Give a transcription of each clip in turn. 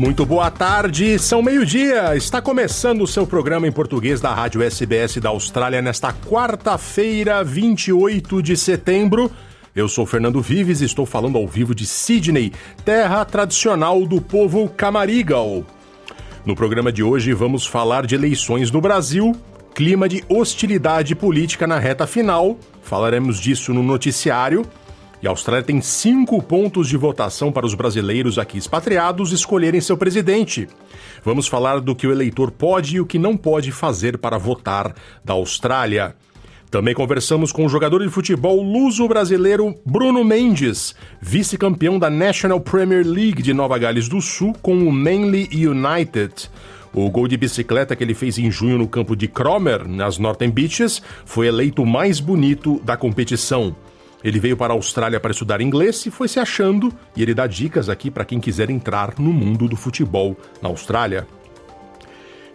Muito boa tarde, são meio-dia. Está começando o seu programa em português da Rádio SBS da Austrália nesta quarta-feira, 28 de setembro. Eu sou Fernando Vives e estou falando ao vivo de Sydney, terra tradicional do povo Camarigal. No programa de hoje vamos falar de eleições no Brasil, clima de hostilidade política na reta final, falaremos disso no noticiário. E a Austrália tem cinco pontos de votação para os brasileiros aqui expatriados escolherem seu presidente. Vamos falar do que o eleitor pode e o que não pode fazer para votar da Austrália. Também conversamos com o jogador de futebol luso-brasileiro Bruno Mendes, vice-campeão da National Premier League de Nova Gales do Sul com o Manly United. O gol de bicicleta que ele fez em junho no campo de Cromer, nas Northern Beaches, foi eleito o mais bonito da competição. Ele veio para a Austrália para estudar inglês e foi se achando, e ele dá dicas aqui para quem quiser entrar no mundo do futebol na Austrália.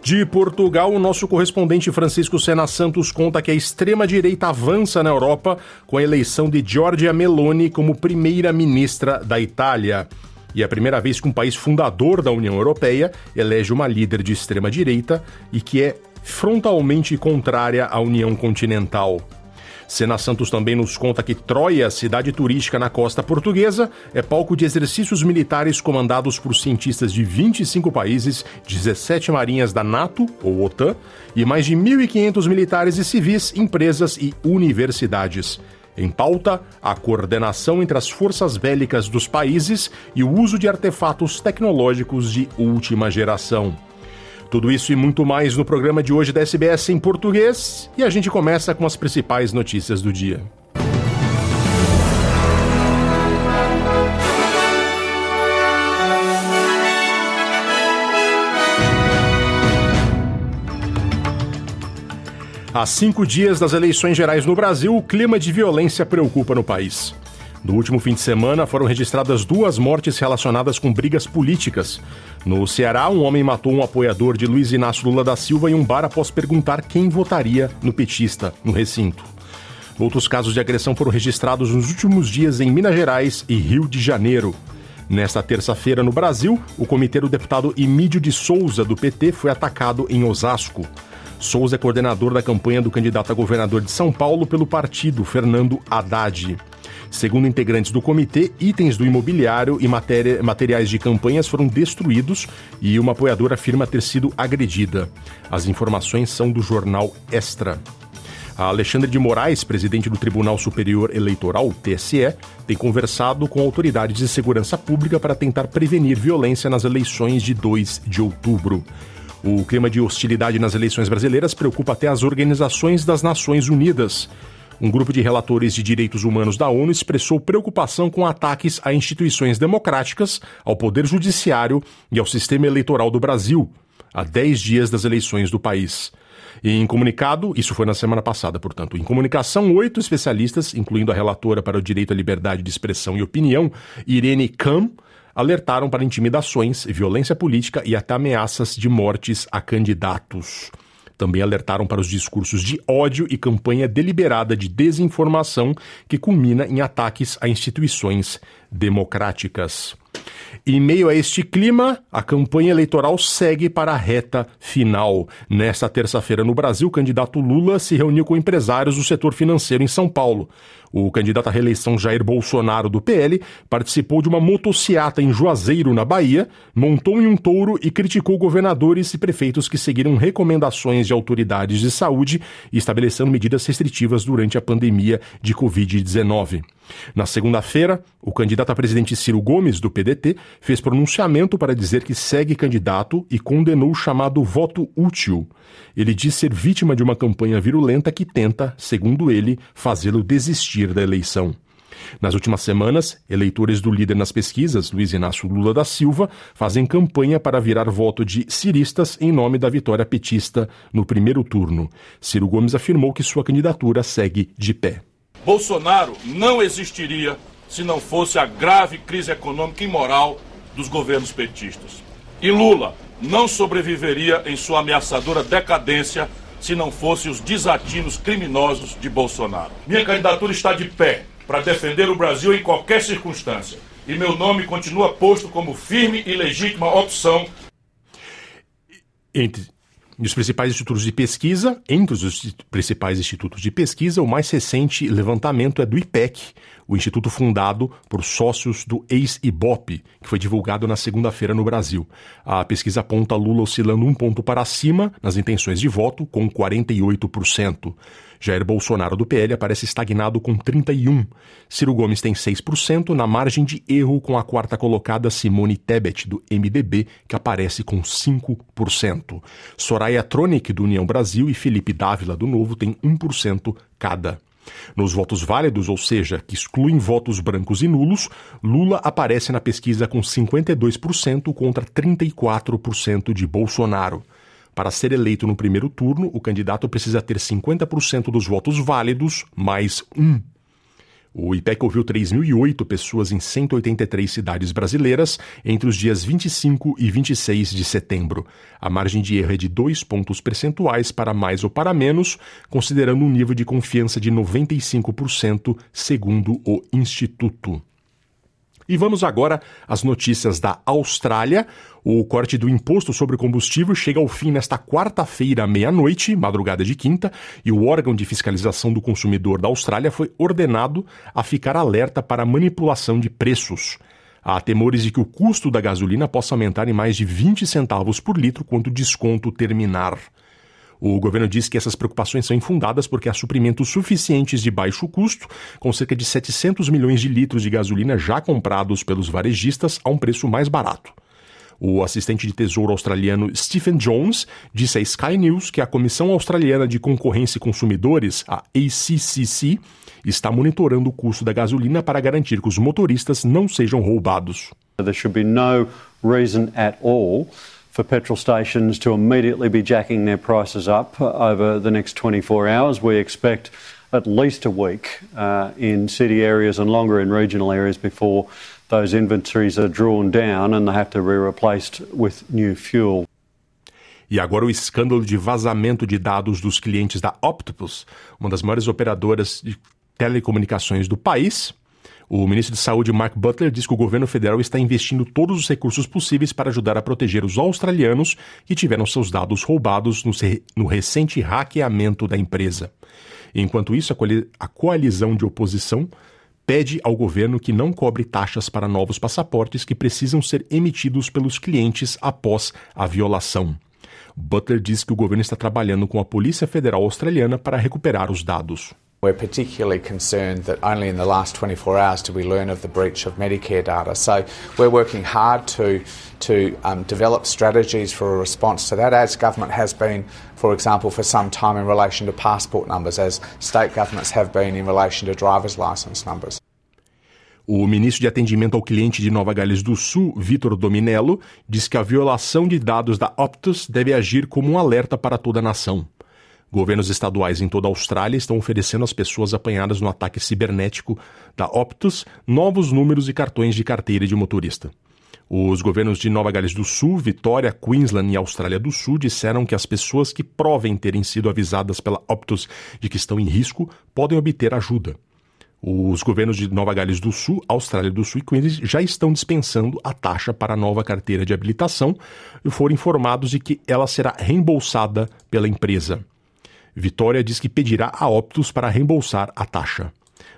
De Portugal, o nosso correspondente Francisco Sena Santos conta que a extrema-direita avança na Europa com a eleição de Giorgia Meloni como primeira-ministra da Itália. E é a primeira vez que um país fundador da União Europeia elege uma líder de extrema-direita e que é frontalmente contrária à União Continental. Sena Santos também nos conta que Troia, cidade turística na costa portuguesa, é palco de exercícios militares comandados por cientistas de 25 países, 17 marinhas da NATO, ou OTAN, e mais de 1.500 militares e civis, empresas e universidades. Em pauta, a coordenação entre as forças bélicas dos países e o uso de artefatos tecnológicos de última geração. Tudo isso e muito mais no programa de hoje da SBS em português. E a gente começa com as principais notícias do dia. Há cinco dias das eleições gerais no Brasil, o clima de violência preocupa no país. No último fim de semana, foram registradas duas mortes relacionadas com brigas políticas. No Ceará, um homem matou um apoiador de Luiz Inácio Lula da Silva em um bar após perguntar quem votaria no petista no recinto. Outros casos de agressão foram registrados nos últimos dias em Minas Gerais e Rio de Janeiro. Nesta terça-feira, no Brasil, o comitê do deputado Emílio de Souza, do PT, foi atacado em Osasco. Souza é coordenador da campanha do candidato a governador de São Paulo pelo partido, Fernando Haddad. Segundo integrantes do comitê, itens do imobiliário e matéria, materiais de campanhas foram destruídos e uma apoiadora afirma ter sido agredida. As informações são do jornal Extra. A Alexandre de Moraes, presidente do Tribunal Superior Eleitoral, TSE, tem conversado com autoridades de segurança pública para tentar prevenir violência nas eleições de 2 de outubro. O clima de hostilidade nas eleições brasileiras preocupa até as organizações das Nações Unidas. Um grupo de relatores de direitos humanos da ONU expressou preocupação com ataques a instituições democráticas, ao Poder Judiciário e ao sistema eleitoral do Brasil, há 10 dias das eleições do país. E em comunicado, isso foi na semana passada, portanto, em comunicação, oito especialistas, incluindo a relatora para o direito à liberdade de expressão e opinião, Irene Kam, alertaram para intimidações, violência política e até ameaças de mortes a candidatos. Também alertaram para os discursos de ódio e campanha deliberada de desinformação que culmina em ataques a instituições democráticas. Em meio a este clima, a campanha eleitoral segue para a reta final. Nesta terça-feira, no Brasil, o candidato Lula se reuniu com empresários do setor financeiro em São Paulo. O candidato à reeleição Jair Bolsonaro, do PL, participou de uma motociata em Juazeiro, na Bahia, montou em um touro e criticou governadores e prefeitos que seguiram recomendações de autoridades de saúde estabelecendo medidas restritivas durante a pandemia de Covid-19. Na segunda-feira, o candidato a presidente Ciro Gomes, do PDT, fez pronunciamento para dizer que segue candidato e condenou o chamado voto útil. Ele diz ser vítima de uma campanha virulenta que tenta, segundo ele, fazê-lo desistir da eleição. Nas últimas semanas, eleitores do líder nas pesquisas, Luiz Inácio Lula da Silva, fazem campanha para virar voto de ciristas em nome da vitória petista no primeiro turno. Ciro Gomes afirmou que sua candidatura segue de pé. Bolsonaro não existiria se não fosse a grave crise econômica e moral dos governos petistas. E Lula não sobreviveria em sua ameaçadora decadência se não fossem os desatinos criminosos de Bolsonaro. Minha candidatura está de pé para defender o Brasil em qualquer circunstância. E meu nome continua posto como firme e legítima opção. Entre os principais institutos de pesquisa, entre os principais institutos de pesquisa, o mais recente levantamento é do IPEC, o instituto fundado por sócios do ex-IBOP, que foi divulgado na segunda-feira no Brasil. A pesquisa aponta Lula oscilando um ponto para cima nas intenções de voto, com 48%. Jair Bolsonaro do PL aparece estagnado com 31%. Ciro Gomes tem 6%, na margem de erro com a quarta colocada Simone Tebet, do MDB, que aparece com 5%. Soraya Tronic, do União Brasil, e Felipe Dávila, do Novo, têm 1% cada. Nos votos válidos, ou seja, que excluem votos brancos e nulos, Lula aparece na pesquisa com 52% contra 34% de Bolsonaro. Para ser eleito no primeiro turno, o candidato precisa ter 50% dos votos válidos mais um o IPEC ouviu 3.008 pessoas em 183 cidades brasileiras entre os dias 25 e 26 de setembro. A margem de erro é de dois pontos percentuais para mais ou para menos, considerando um nível de confiança de 95%, segundo o Instituto. E vamos agora às notícias da Austrália. O corte do imposto sobre combustível chega ao fim nesta quarta-feira, meia-noite, madrugada de quinta, e o órgão de fiscalização do consumidor da Austrália foi ordenado a ficar alerta para manipulação de preços. Há temores de que o custo da gasolina possa aumentar em mais de 20 centavos por litro quando o desconto terminar. O governo diz que essas preocupações são infundadas porque há suprimentos suficientes de baixo custo, com cerca de 700 milhões de litros de gasolina já comprados pelos varejistas a um preço mais barato. O assistente de tesouro australiano Stephen Jones disse à Sky News que a Comissão Australiana de Concorrência e Consumidores, a ACCC, está monitorando o custo da gasolina para garantir que os motoristas não sejam roubados. There should be no reason at all for petrol stations to immediately be jacking their prices up over the next 24 hours. We expect at least a week uh, in city areas and longer in regional areas before those inventories are drawn down and they have to be replaced with new fuel. E agora o escândalo de vazamento de dados dos clientes da Optipus, uma das maiores operadoras de telecomunicações do país, o ministro de Saúde, Mark Butler, diz que o governo federal está investindo todos os recursos possíveis para ajudar a proteger os australianos que tiveram seus dados roubados no, no recente hackeamento da empresa. Enquanto isso, a coalizão de oposição pede ao governo que não cobre taxas para novos passaportes que precisam ser emitidos pelos clientes após a violação. Butler diz que o governo está trabalhando com a Polícia Federal Australiana para recuperar os dados. We're particularly concerned that only in the last 24 hours did we learn of the breach of Medicare data. So we're working hard to, to um, develop strategies for a response to that, as government has been, for example, for some time in relation to passport numbers, as state governments have been in relation to driver's license numbers. O ministro de Atendimento ao Cliente de Nova Gales do Sul, Vitor Dominello, diz que a violação de dados da Optus deve agir como um alerta para toda a nação. Governos estaduais em toda a Austrália estão oferecendo às pessoas apanhadas no ataque cibernético da Optus novos números e cartões de carteira de motorista. Os governos de Nova Gales do Sul, Vitória, Queensland e Austrália do Sul disseram que as pessoas que provem terem sido avisadas pela Optus de que estão em risco podem obter ajuda. Os governos de Nova Gales do Sul, Austrália do Sul e Queensland já estão dispensando a taxa para a nova carteira de habilitação e foram informados de que ela será reembolsada pela empresa. Vitória diz que pedirá a Optus para reembolsar a taxa.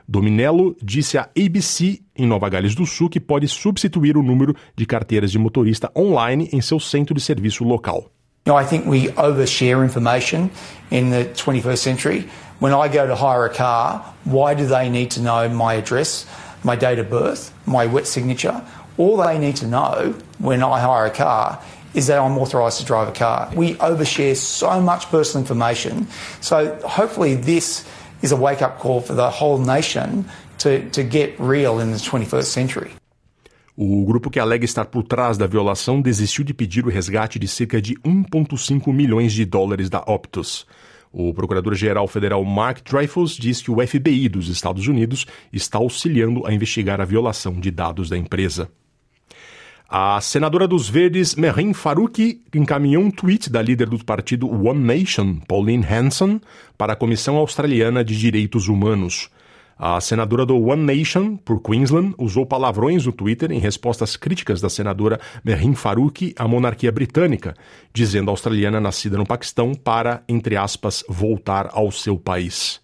Dominello disse à ABC em Nova Gales do Sul que pode substituir o número de carteiras de motorista online em seu centro de serviço local. I think we overshare information in the 21st century. When I go to hire a car, why do they need to know my address, my date of birth, my wet signature? All they need to know when I hire a car is that I'm authorised to drive a car. We overshare so much personal information. So hopefully this is a wake up call for the whole nation to, to get real in the 21st century. O grupo que alega estar por trás da violação desistiu de pedir o resgate de cerca de 1,5 milhões de dólares da Optus. O procurador-geral federal Mark Dreyfus diz que o FBI dos Estados Unidos está auxiliando a investigar a violação de dados da empresa. A senadora dos Verdes, Merin Faruqi, encaminhou um tweet da líder do partido One Nation, Pauline Hanson, para a Comissão Australiana de Direitos Humanos. A senadora do One Nation, por Queensland, usou palavrões no Twitter em resposta às críticas da senadora Merin Faruqi à monarquia britânica, dizendo a australiana nascida no Paquistão para, entre aspas, voltar ao seu país.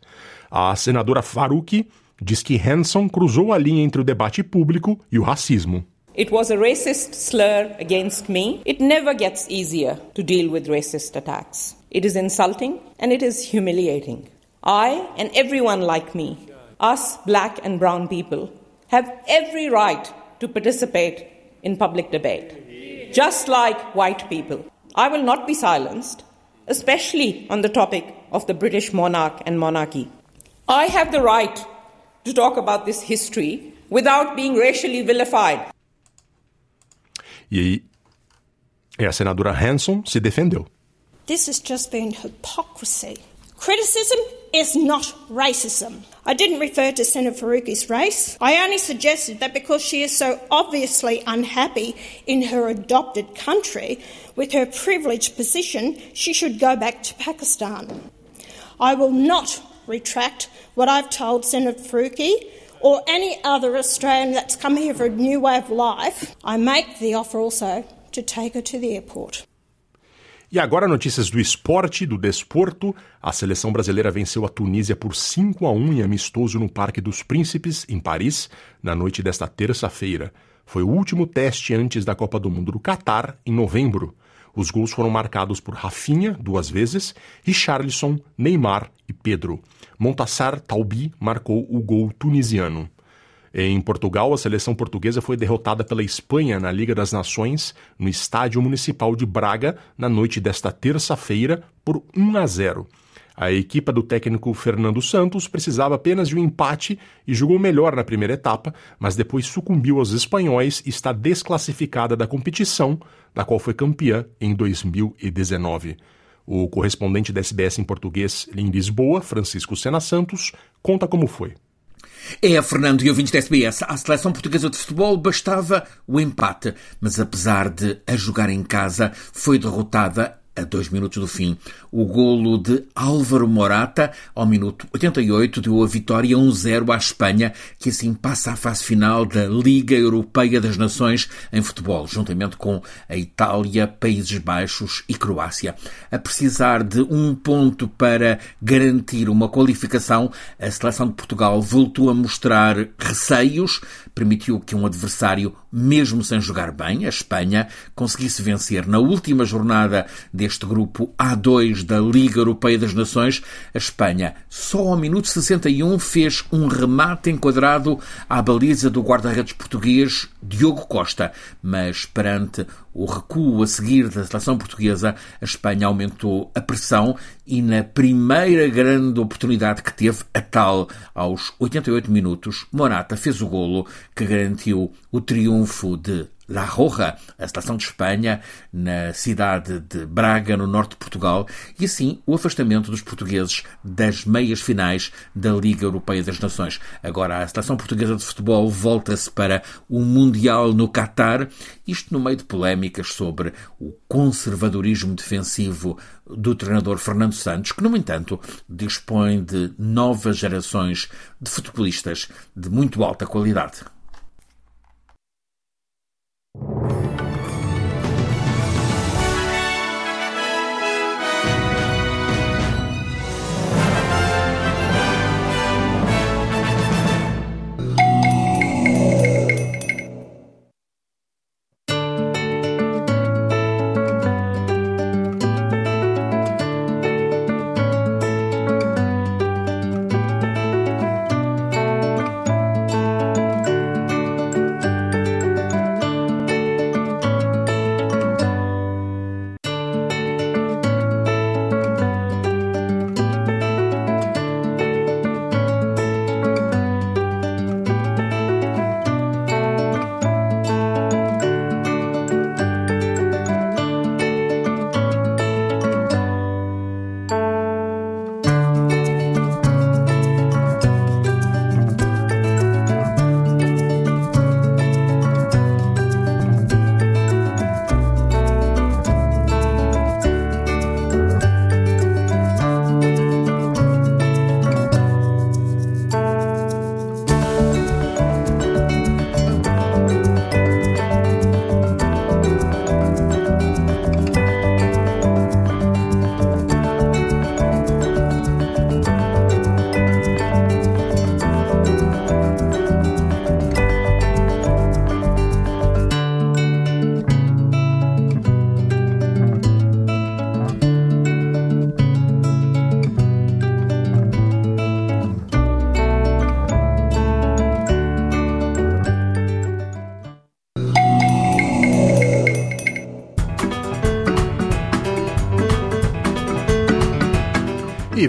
A senadora Faruqi diz que Hanson cruzou a linha entre o debate público e o racismo. It was a racist slur against me. It never gets easier to deal with racist attacks. It is insulting and it is humiliating. I and everyone like me us black and brown people have every right to participate in public debate, just like white people. I will not be silenced, especially on the topic of the British monarch and monarchy. I have the right to talk about this history without being racially vilified. Senadora Hanson se defendeu. This has just been hypocrisy. Criticism is not racism. I didn't refer to Senator Faruqi's race. I only suggested that because she is so obviously unhappy in her adopted country with her privileged position, she should go back to Pakistan. I will not retract what I've told Senator Faruqi or any other Australian that's come here for a new way of life. I make the offer also to take her to the airport. E agora notícias do esporte, do desporto. A seleção brasileira venceu a Tunísia por 5 a 1 em amistoso no Parque dos Príncipes, em Paris, na noite desta terça-feira. Foi o último teste antes da Copa do Mundo do Catar, em novembro. Os gols foram marcados por Rafinha, duas vezes, Richarlison, Neymar e Pedro. Montassar Taubi marcou o gol tunisiano. Em Portugal, a seleção portuguesa foi derrotada pela Espanha na Liga das Nações, no Estádio Municipal de Braga, na noite desta terça-feira, por 1 a 0. A equipa do técnico Fernando Santos precisava apenas de um empate e jogou melhor na primeira etapa, mas depois sucumbiu aos espanhóis e está desclassificada da competição, da qual foi campeã em 2019. O correspondente da SBS em português em Lisboa, Francisco Sena Santos, conta como foi. É, Fernando e ouvintes da SBS, à seleção portuguesa de futebol bastava o empate, mas apesar de a jogar em casa, foi derrotada a dois minutos do fim. O golo de Álvaro Morata, ao minuto 88, deu a vitória 1-0 à Espanha, que assim passa à fase final da Liga Europeia das Nações em futebol, juntamente com a Itália, Países Baixos e Croácia. A precisar de um ponto para garantir uma qualificação, a seleção de Portugal voltou a mostrar receios, permitiu que um adversário, mesmo sem jogar bem, a Espanha, conseguisse vencer na última jornada deste grupo A2 da Liga Europeia das Nações, a Espanha, só ao minuto 61, fez um remate enquadrado à baliza do guarda-redes português Diogo Costa, mas perante o recuo a seguir da seleção portuguesa, a Espanha aumentou a pressão e na primeira grande oportunidade que teve, a tal, aos 88 minutos, Morata fez o golo que garantiu o triunfo de La Roja, a seleção de Espanha, na cidade de Braga, no norte de Portugal, e assim o afastamento dos portugueses das meias finais da Liga Europeia das Nações. Agora a seleção portuguesa de futebol volta-se para o Mundial no Catar, isto no meio de polémicas sobre o conservadorismo defensivo do treinador Fernando Santos, que, no entanto, dispõe de novas gerações de futebolistas de muito alta qualidade. E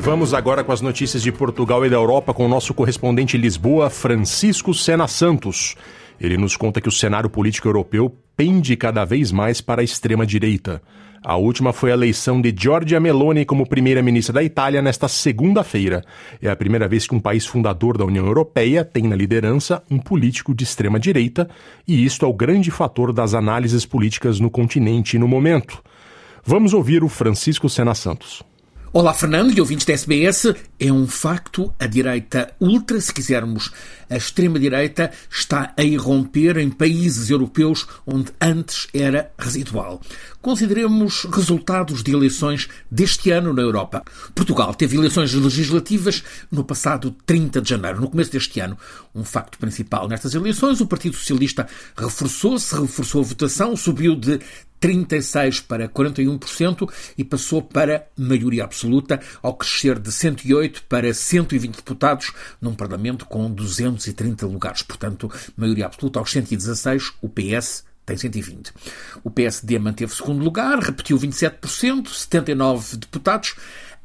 vamos agora com as notícias de Portugal e da Europa com o nosso correspondente em Lisboa, Francisco Sena Santos. Ele nos conta que o cenário político europeu pende cada vez mais para a extrema-direita. A última foi a eleição de Giorgia Meloni como primeira-ministra da Itália nesta segunda-feira. É a primeira vez que um país fundador da União Europeia tem na liderança um político de extrema-direita, e isto é o grande fator das análises políticas no continente no momento. Vamos ouvir o Francisco Sena Santos. Olá, Fernando e ouvintes da SBS. É um facto, a direita ultra, se quisermos, a extrema-direita, está a irromper em países europeus onde antes era residual. Consideremos resultados de eleições deste ano na Europa. Portugal teve eleições legislativas no passado 30 de janeiro, no começo deste ano. Um facto principal nestas eleições, o Partido Socialista reforçou-se, reforçou a votação, subiu de 36% para 41% e passou para maioria absoluta, ao crescer de 108 para 120 deputados num Parlamento com 230 lugares. Portanto, maioria absoluta aos 116, o PS tem 120. O PSD manteve segundo lugar, repetiu 27%, 79 deputados.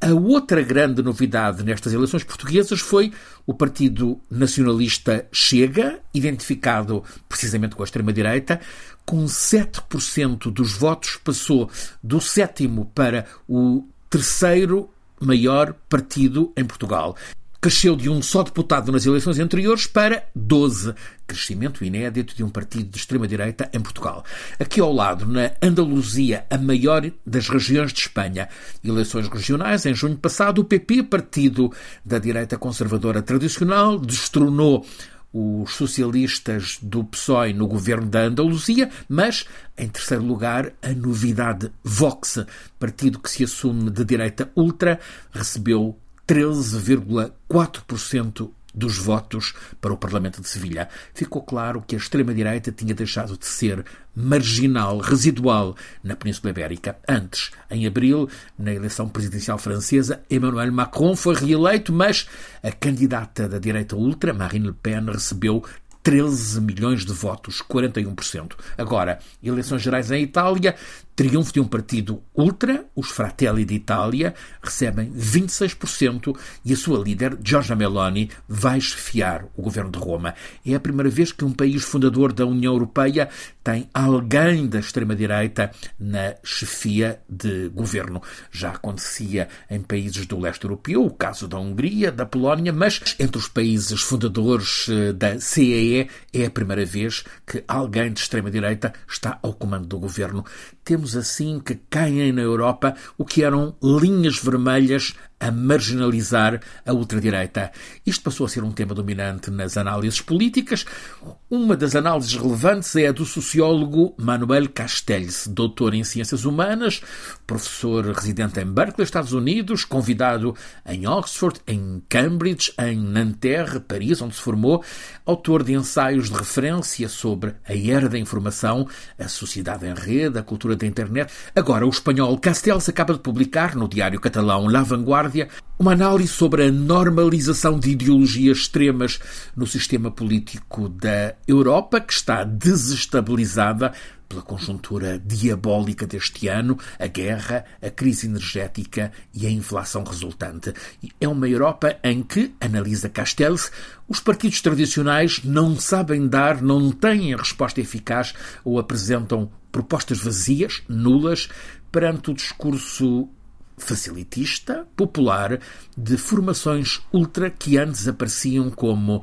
A outra grande novidade nestas eleições portuguesas foi o Partido Nacionalista Chega, identificado precisamente com a extrema-direita, com 7% dos votos, passou do sétimo para o terceiro maior partido em Portugal. Cresceu de um só deputado nas eleições anteriores para 12. Crescimento inédito de um partido de extrema-direita em Portugal. Aqui ao lado, na Andaluzia, a maior das regiões de Espanha. Eleições regionais, em junho passado, o PP, partido da direita conservadora tradicional, destronou os socialistas do PSOE no governo da Andaluzia, mas, em terceiro lugar, a novidade Vox, partido que se assume de direita ultra, recebeu 13,4% dos votos para o Parlamento de Sevilha. Ficou claro que a extrema-direita tinha deixado de ser marginal, residual na Península Ibérica. Antes, em abril, na eleição presidencial francesa, Emmanuel Macron foi reeleito, mas a candidata da direita ultra, Marine Le Pen, recebeu 13 milhões de votos, 41%. Agora, eleições gerais em Itália, triunfo de um partido ultra, os Fratelli d'Italia, recebem 26% e a sua líder, Giorgia Meloni, vai chefiar o governo de Roma. É a primeira vez que um país fundador da União Europeia tem alguém da extrema-direita na chefia de governo. Já acontecia em países do leste europeu, o caso da Hungria, da Polónia, mas entre os países fundadores eh, da CEE é a primeira vez que alguém de extrema-direita está ao comando do governo. Temos assim que caem na Europa o que eram linhas vermelhas a marginalizar a ultradireita. Isto passou a ser um tema dominante nas análises políticas. Uma das análises relevantes é a do sociólogo Manuel Castells, doutor em Ciências Humanas, professor residente em Berkeley, Estados Unidos, convidado em Oxford, em Cambridge, em Nanterre, Paris, onde se formou, autor de ensaios de referência sobre a era da informação, a sociedade em rede, a cultura da internet. Agora, o espanhol Castells acaba de publicar no diário catalão La Vanguardia uma análise sobre a normalização de ideologias extremas no sistema político da Europa, que está desestabilizada pela conjuntura diabólica deste ano, a guerra, a crise energética e a inflação resultante. É uma Europa em que, analisa Castells, os partidos tradicionais não sabem dar, não têm a resposta eficaz ou apresentam propostas vazias, nulas, perante o discurso facilitista, popular, de formações ultra que antes apareciam como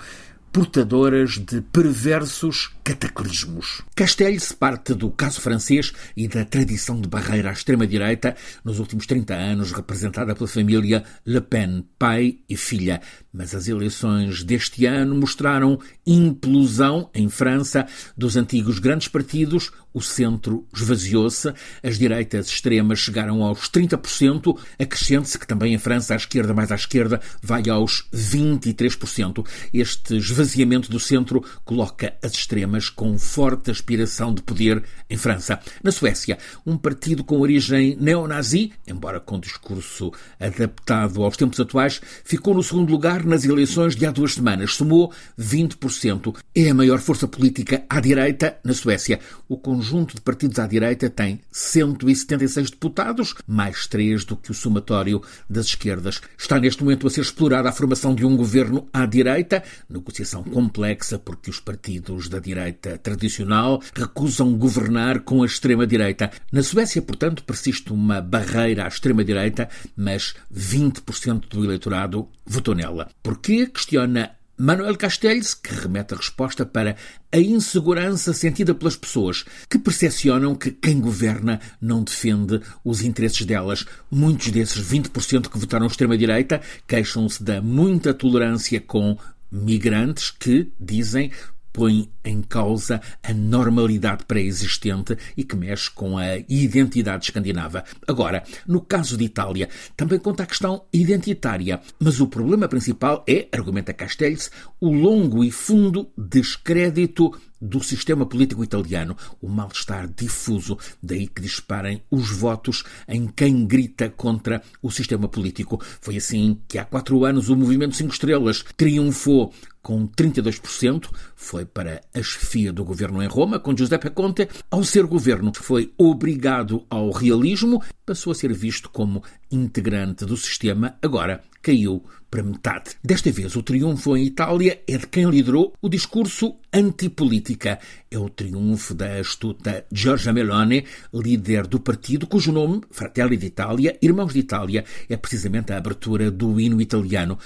portadoras de perversos cataclismos. Castells parte do caso francês e da tradição de barreira à extrema-direita nos últimos 30 anos, representada pela família Le Pen, pai e filha. Mas as eleições deste ano mostraram implosão em França dos antigos grandes partidos, o centro esvaziou-se, as direitas extremas chegaram aos 30%, acrescente-se que também em França a esquerda mais à esquerda vai aos 23%. Este esvaziamento do centro coloca as extremas com forte aspiração de poder em França. Na Suécia, um partido com origem neonazi, embora com discurso adaptado aos tempos atuais, ficou no segundo lugar nas eleições de há duas semanas, somou 20%. É a maior força política à direita na Suécia. O conjunto conjunto de partidos à direita tem 176 deputados, mais três do que o somatório das esquerdas. Está neste momento a ser explorada a formação de um governo à direita, negociação complexa porque os partidos da direita tradicional recusam governar com a extrema-direita. Na Suécia, portanto, persiste uma barreira à extrema-direita, mas 20% do eleitorado votou nela. Porquê? Questiona Manuel Castells, que remete a resposta para a insegurança sentida pelas pessoas que percepcionam que quem governa não defende os interesses delas. Muitos desses 20% que votaram extrema-direita queixam-se da muita tolerância com migrantes que, dizem, põe em causa a normalidade pré-existente e que mexe com a identidade escandinava. Agora, no caso de Itália, também conta a questão identitária, mas o problema principal é, argumenta Castells, o longo e fundo descrédito do sistema político italiano, o mal-estar difuso, daí que disparem os votos em quem grita contra o sistema político. Foi assim que há quatro anos o Movimento Cinco Estrelas triunfou com 32%, foi para a chefia do governo em Roma, com Giuseppe Conte. Ao ser governo, foi obrigado ao realismo, passou a ser visto como integrante do sistema, agora caiu para metade. Desta vez, o triunfo em Itália é de quem liderou o discurso antipolítica. É o triunfo da astuta Giorgia Meloni, líder do partido cujo nome, Fratelli d'Italia, Irmãos de Itália, é precisamente a abertura do hino italiano.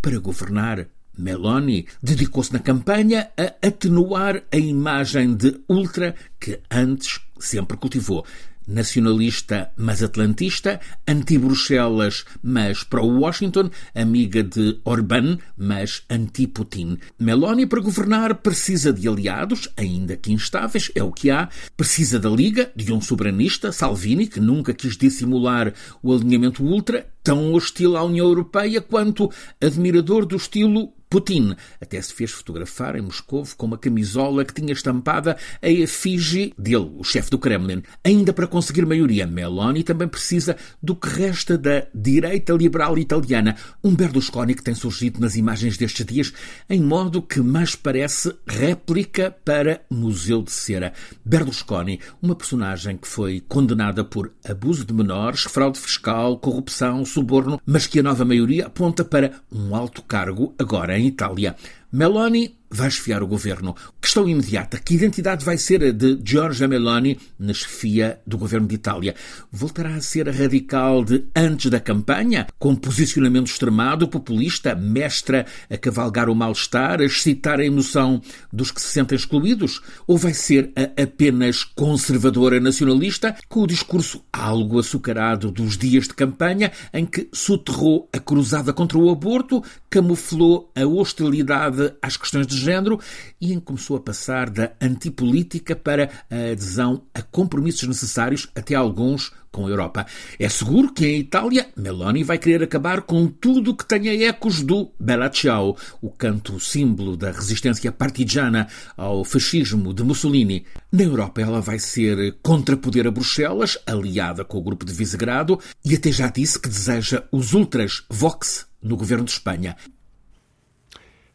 Para governar, Meloni dedicou-se na campanha a atenuar a imagem de ultra que antes sempre cultivou nacionalista mas atlantista, anti-Bruxelas mas pró-Washington, amiga de Orbán mas anti-Putin. Meloni, para governar, precisa de aliados, ainda que instáveis, é o que há. Precisa da Liga, de um soberanista, Salvini, que nunca quis dissimular o alinhamento ultra, tão hostil à União Europeia quanto admirador do estilo Putin até se fez fotografar em Moscou com uma camisola que tinha estampada a efígie dele, o chefe do Kremlin. Ainda para conseguir maioria, Meloni também precisa do que resta da direita liberal italiana, um Berlusconi que tem surgido nas imagens destes dias em modo que mais parece réplica para Museu de Cera. Berlusconi, uma personagem que foi condenada por abuso de menores, fraude fiscal, corrupção, suborno, mas que a nova maioria aponta para um alto cargo agora em Itália. Meloni vai esfiar o governo. Questão imediata: que identidade vai ser a de Giorgia Meloni na chefia do governo de Itália? Voltará a ser a radical de antes da campanha, com posicionamento extremado, populista, mestra a cavalgar o mal-estar, a excitar a emoção dos que se sentem excluídos? Ou vai ser a apenas conservadora nacionalista, com o discurso algo açucarado dos dias de campanha, em que soterrou a cruzada contra o aborto, camuflou a hostilidade às questões de género e começou a passar da antipolítica para a adesão a compromissos necessários, até alguns com a Europa. É seguro que em Itália Meloni vai querer acabar com tudo que tenha ecos do Bella Ciao, o canto símbolo da resistência partigiana ao fascismo de Mussolini. Na Europa ela vai ser contrapoder a Bruxelas, aliada com o grupo de Visegrado, e até já disse que deseja os ultras Vox no governo de Espanha.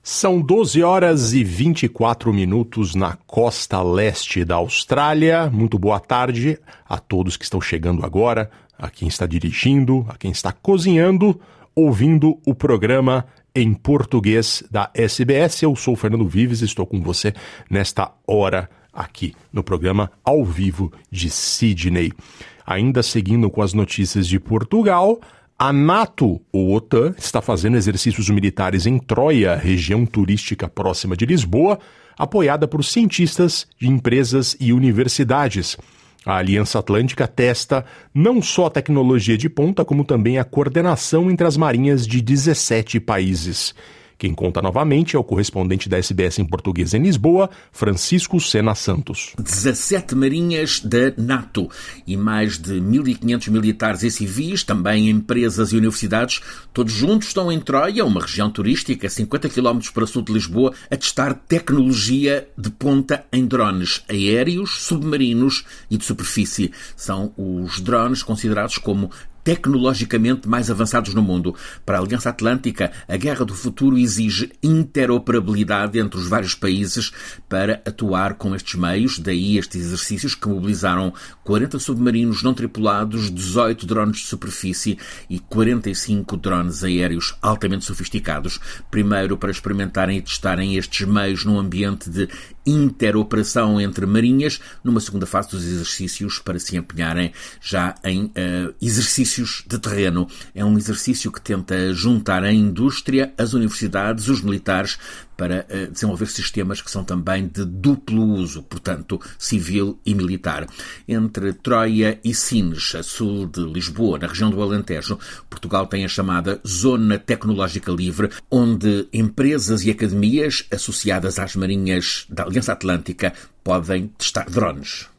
São 12 horas e 24 minutos na costa leste da Austrália. Muito boa tarde a todos que estão chegando agora, a quem está dirigindo, a quem está cozinhando, ouvindo o programa em português da SBS. Eu sou Fernando Vives e estou com você nesta hora aqui no programa ao vivo de Sydney. Ainda seguindo com as notícias de Portugal, a NATO, ou OTAN, está fazendo exercícios militares em Troia, região turística próxima de Lisboa, apoiada por cientistas de empresas e universidades. A Aliança Atlântica testa não só a tecnologia de ponta, como também a coordenação entre as marinhas de 17 países. Quem conta novamente é o correspondente da SBS em português em Lisboa, Francisco Sena Santos. 17 marinhas da NATO e mais de 1.500 militares e civis, também empresas e universidades, todos juntos estão em Troia, uma região turística a 50 km para sul de Lisboa, a testar tecnologia de ponta em drones aéreos, submarinos e de superfície. São os drones considerados como tecnologicamente mais avançados no mundo. Para a Aliança Atlântica, a guerra do futuro exige interoperabilidade entre os vários países para atuar com estes meios, daí estes exercícios que mobilizaram 40 submarinos não tripulados, 18 drones de superfície e 45 drones aéreos altamente sofisticados, primeiro para experimentarem e testarem estes meios num ambiente de interoperação entre marinhas, numa segunda fase dos exercícios para se empenharem já em uh, exercícios de terreno. É um exercício que tenta juntar a indústria, as universidades, os militares, para uh, desenvolver sistemas que são também de duplo uso, portanto, civil e militar. Entre Troia e Sines, a sul de Lisboa, na região do Alentejo, Portugal tem a chamada Zona Tecnológica Livre, onde empresas e academias associadas às marinhas da Aliança Atlântica podem testar drones.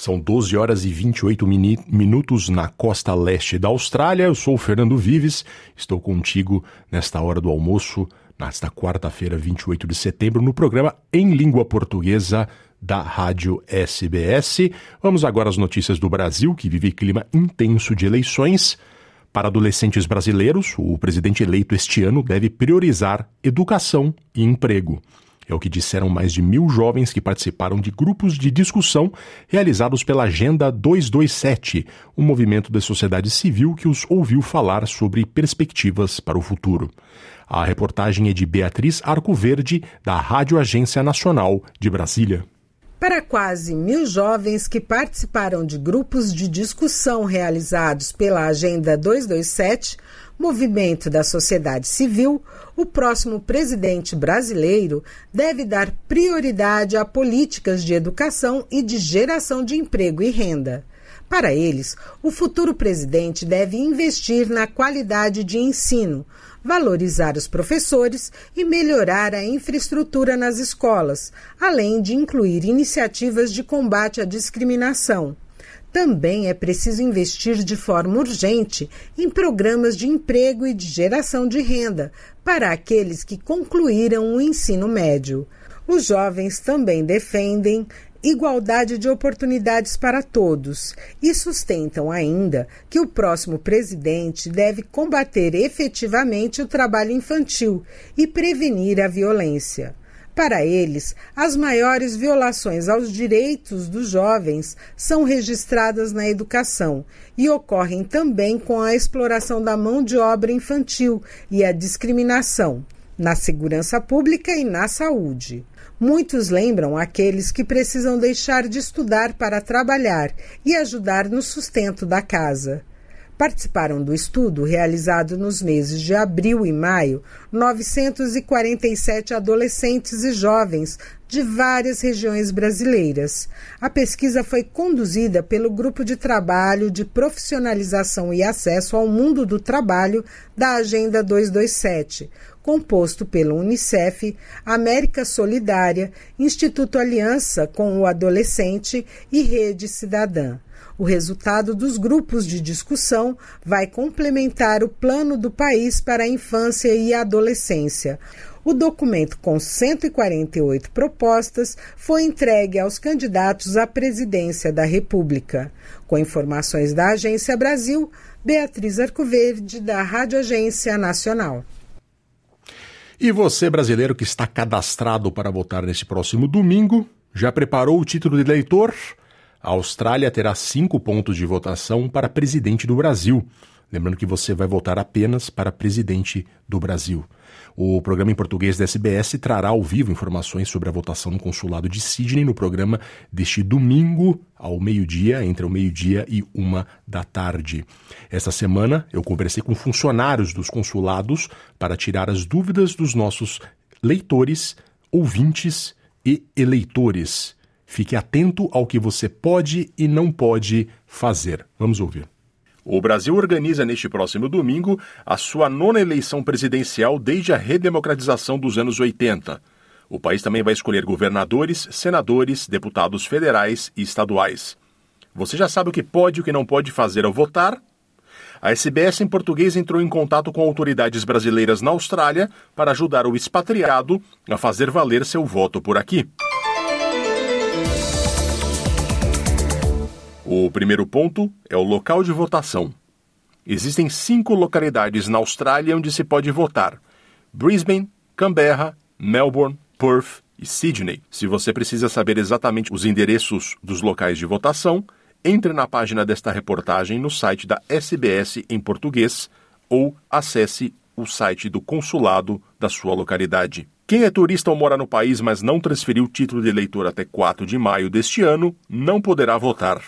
São 12 horas e 28 minutos na costa leste da Austrália. Eu sou o Fernando Vives, estou contigo nesta hora do almoço, nesta quarta-feira, 28 de setembro, no programa Em Língua Portuguesa da Rádio SBS. Vamos agora às notícias do Brasil, que vive clima intenso de eleições. Para adolescentes brasileiros, o presidente eleito este ano deve priorizar educação e emprego. É o que disseram mais de mil jovens que participaram de grupos de discussão realizados pela Agenda 227, um movimento da sociedade civil que os ouviu falar sobre perspectivas para o futuro. A reportagem é de Beatriz Arcoverde, da Rádio Agência Nacional de Brasília. Para quase mil jovens que participaram de grupos de discussão realizados pela Agenda 227, movimento da sociedade civil, o próximo presidente brasileiro deve dar prioridade a políticas de educação e de geração de emprego e renda. Para eles, o futuro presidente deve investir na qualidade de ensino, valorizar os professores e melhorar a infraestrutura nas escolas, além de incluir iniciativas de combate à discriminação. Também é preciso investir de forma urgente em programas de emprego e de geração de renda para aqueles que concluíram o ensino médio. Os jovens também defendem igualdade de oportunidades para todos e sustentam ainda que o próximo presidente deve combater efetivamente o trabalho infantil e prevenir a violência. Para eles, as maiores violações aos direitos dos jovens são registradas na educação e ocorrem também com a exploração da mão de obra infantil e a discriminação na segurança pública e na saúde. Muitos lembram aqueles que precisam deixar de estudar para trabalhar e ajudar no sustento da casa. Participaram do estudo, realizado nos meses de abril e maio, 947 adolescentes e jovens de várias regiões brasileiras. A pesquisa foi conduzida pelo Grupo de Trabalho de Profissionalização e Acesso ao Mundo do Trabalho da Agenda 227, composto pelo Unicef, América Solidária, Instituto Aliança com o Adolescente e Rede Cidadã. O resultado dos grupos de discussão vai complementar o plano do país para a infância e a adolescência. O documento, com 148 propostas, foi entregue aos candidatos à presidência da República. Com informações da Agência Brasil, Beatriz Arcoverde, da Rádio Agência Nacional. E você, brasileiro que está cadastrado para votar nesse próximo domingo, já preparou o título de eleitor? A Austrália terá cinco pontos de votação para presidente do Brasil. Lembrando que você vai votar apenas para presidente do Brasil. O programa em português da SBS trará ao vivo informações sobre a votação no consulado de Sydney no programa deste domingo ao meio-dia, entre o meio-dia e uma da tarde. Esta semana eu conversei com funcionários dos consulados para tirar as dúvidas dos nossos leitores, ouvintes e eleitores. Fique atento ao que você pode e não pode fazer. Vamos ouvir. O Brasil organiza neste próximo domingo a sua nona eleição presidencial desde a redemocratização dos anos 80. O país também vai escolher governadores, senadores, deputados federais e estaduais. Você já sabe o que pode e o que não pode fazer ao votar? A SBS em português entrou em contato com autoridades brasileiras na Austrália para ajudar o expatriado a fazer valer seu voto por aqui. O primeiro ponto é o local de votação. Existem cinco localidades na Austrália onde se pode votar: Brisbane, Canberra, Melbourne, Perth e Sydney. Se você precisa saber exatamente os endereços dos locais de votação, entre na página desta reportagem no site da SBS em português ou acesse o site do consulado da sua localidade. Quem é turista ou mora no país, mas não transferiu o título de eleitor até 4 de maio deste ano, não poderá votar.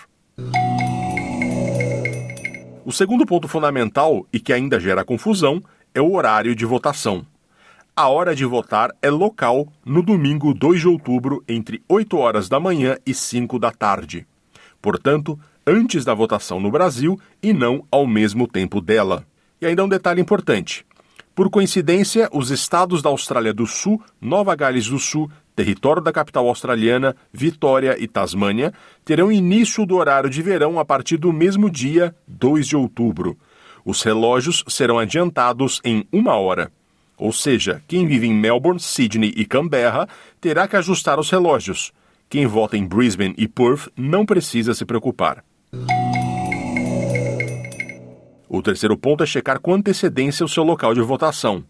O segundo ponto fundamental e que ainda gera confusão é o horário de votação. A hora de votar é local no domingo 2 de outubro, entre 8 horas da manhã e 5 da tarde. Portanto, antes da votação no Brasil e não ao mesmo tempo dela. E ainda um detalhe importante: por coincidência, os estados da Austrália do Sul, Nova Gales do Sul, território da capital australiana, Vitória e Tasmânia, terão início do horário de verão a partir do mesmo dia, 2 de outubro. Os relógios serão adiantados em uma hora. Ou seja, quem vive em Melbourne, Sydney e Canberra terá que ajustar os relógios. Quem vota em Brisbane e Perth não precisa se preocupar. O terceiro ponto é checar com antecedência o seu local de votação.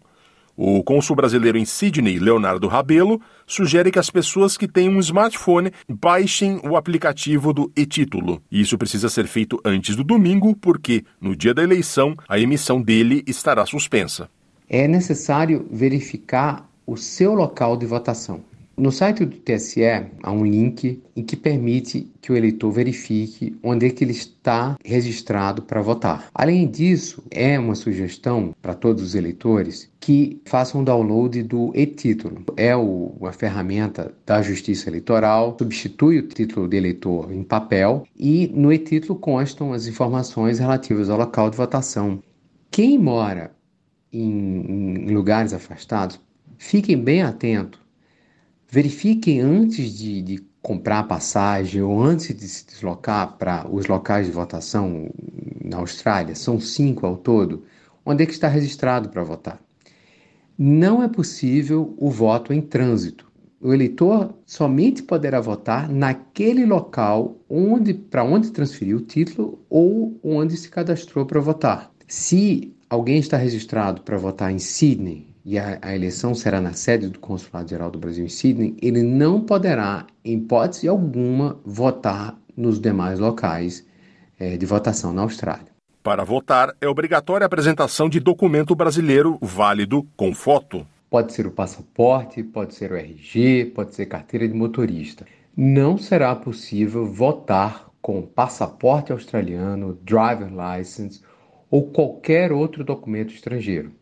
O cônsul brasileiro em Sydney, Leonardo Rabelo, sugere que as pessoas que têm um smartphone baixem o aplicativo do e-título. Isso precisa ser feito antes do domingo, porque no dia da eleição a emissão dele estará suspensa. É necessário verificar o seu local de votação. No site do TSE há um link em que permite que o eleitor verifique onde é que ele está registrado para votar. Além disso, é uma sugestão para todos os eleitores que façam download do e-título. É o, a ferramenta da Justiça Eleitoral, substitui o título de eleitor em papel e no e-título constam as informações relativas ao local de votação. Quem mora em, em lugares afastados, fiquem bem atentos verifiquem antes de, de comprar passagem ou antes de se deslocar para os locais de votação na Austrália, são cinco ao todo, onde é que está registrado para votar. Não é possível o voto em trânsito. O eleitor somente poderá votar naquele local onde para onde transferiu o título ou onde se cadastrou para votar. Se alguém está registrado para votar em Sydney, e a, a, eleição será na sede do Consulado Geral do Brasil em Sydney, ele não poderá, em hipótese alguma, votar nos demais locais é, de votação na Austrália. Para votar, é obrigatória a apresentação de documento brasileiro válido com foto. Pode ser o passaporte, pode ser o RG, pode ser carteira de motorista. Não será possível votar com passaporte australiano, driver license ou qualquer outro documento estrangeiro.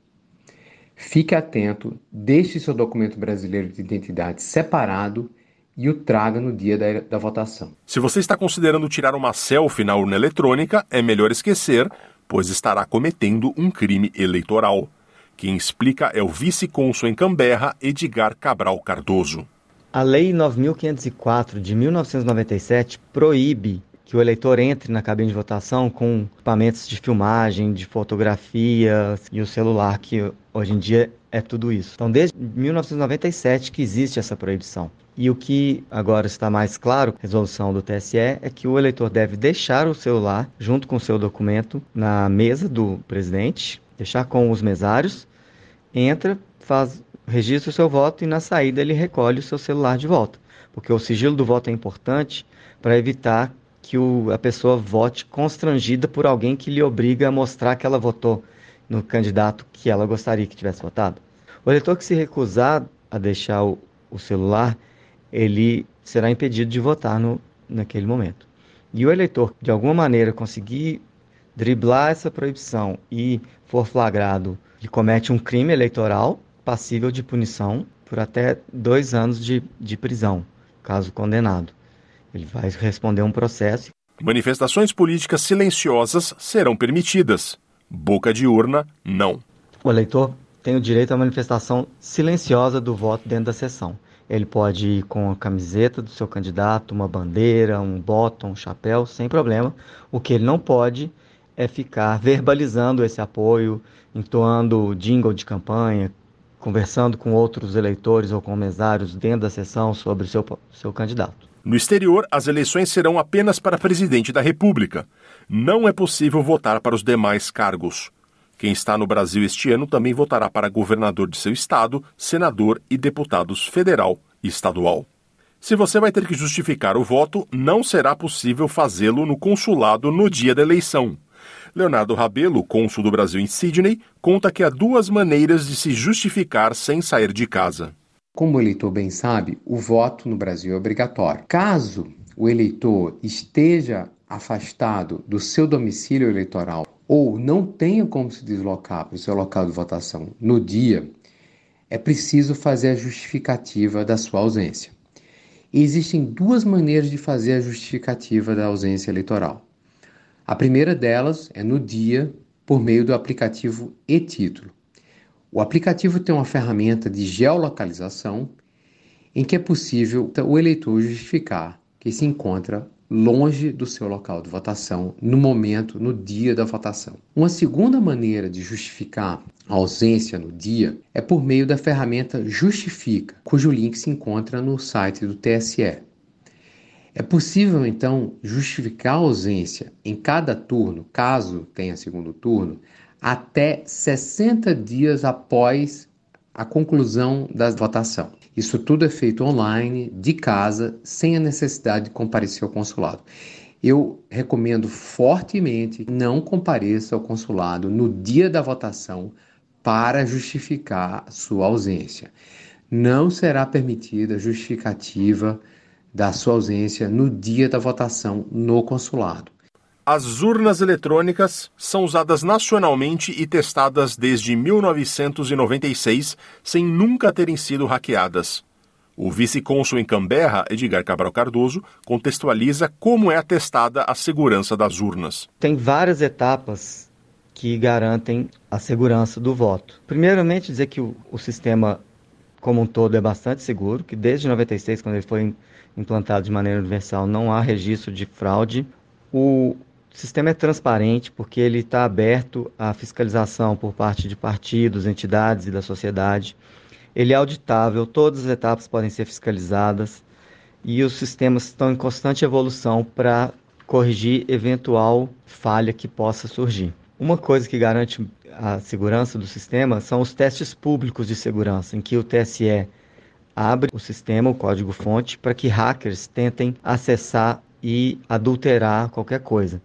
Fique atento, deixe seu documento brasileiro de identidade separado e o traga no dia da, da votação. Se você está considerando tirar uma selfie na urna eletrônica, é melhor esquecer, pois estará cometendo um crime eleitoral. Quem explica é o vice-cônsul em Canberra, Edgar Cabral Cardoso. A Lei 9504 de 1997 proíbe que o eleitor entre na cabine de votação com equipamentos de filmagem, de fotografia e o celular, que hoje em dia é tudo isso. Então, desde 1997 que existe essa proibição. E o que agora está mais claro, resolução do TSE, é que o eleitor deve deixar o celular junto com o seu documento na mesa do presidente, deixar com os mesários, entra, faz, registra o seu voto e na saída ele recolhe o seu celular de volta. Porque o sigilo do voto é importante para evitar que o, a pessoa vote constrangida por alguém que lhe obriga a mostrar que ela votou no candidato que ela gostaria que tivesse votado. O eleitor que se recusar a deixar o, o celular, ele será impedido de votar no, naquele momento. E o eleitor, de alguma maneira, conseguir driblar essa proibição e for flagrado que comete um crime eleitoral passível de punição por até dois anos de, de prisão, caso condenado. Ele vai responder um processo. Manifestações políticas silenciosas serão permitidas. Boca de urna, não. O eleitor tem o direito à manifestação silenciosa do voto dentro da sessão. Ele pode ir com a camiseta do seu candidato, uma bandeira, um bottom, um chapéu, sem problema. O que ele não pode é ficar verbalizando esse apoio, entoando jingle de campanha, conversando com outros eleitores ou com mesários dentro da sessão sobre o seu, seu candidato. No exterior, as eleições serão apenas para presidente da República. Não é possível votar para os demais cargos. Quem está no Brasil este ano também votará para governador de seu estado, senador e deputados federal e estadual. Se você vai ter que justificar o voto, não será possível fazê-lo no consulado no dia da eleição. Leonardo Rabelo, cônsul do Brasil em Sydney, conta que há duas maneiras de se justificar sem sair de casa. Como o eleitor bem sabe, o voto no Brasil é obrigatório. Caso o eleitor esteja afastado do seu domicílio eleitoral ou não tenha como se deslocar para o seu local de votação no dia, é preciso fazer a justificativa da sua ausência. E existem duas maneiras de fazer a justificativa da ausência eleitoral. A primeira delas é no dia, por meio do aplicativo e-título. O aplicativo tem uma ferramenta de geolocalização em que é possível o eleitor justificar que se encontra longe do seu local de votação no momento, no dia da votação. Uma segunda maneira de justificar a ausência no dia é por meio da ferramenta Justifica, cujo link se encontra no site do TSE. É possível então justificar a ausência em cada turno, caso tenha segundo turno, até 60 dias após a conclusão da votação. Isso tudo é feito online, de casa, sem a necessidade de comparecer ao consulado. Eu recomendo fortemente não compareça ao consulado no dia da votação para justificar sua ausência. Não será permitida justificativa da sua ausência no dia da votação no consulado. As urnas eletrônicas são usadas nacionalmente e testadas desde 1996, sem nunca terem sido hackeadas. O vice-cônsul em Canberra, Edgar Cabral Cardoso, contextualiza como é atestada a segurança das urnas. Tem várias etapas que garantem a segurança do voto. Primeiramente, dizer que o, o sistema como um todo é bastante seguro, que desde 96, quando ele foi implantado de maneira universal, não há registro de fraude. O, o sistema é transparente porque ele está aberto à fiscalização por parte de partidos, entidades e da sociedade. Ele é auditável, todas as etapas podem ser fiscalizadas e os sistemas estão em constante evolução para corrigir eventual falha que possa surgir. Uma coisa que garante a segurança do sistema são os testes públicos de segurança, em que o TSE abre o sistema, o código-fonte, para que hackers tentem acessar e adulterar qualquer coisa.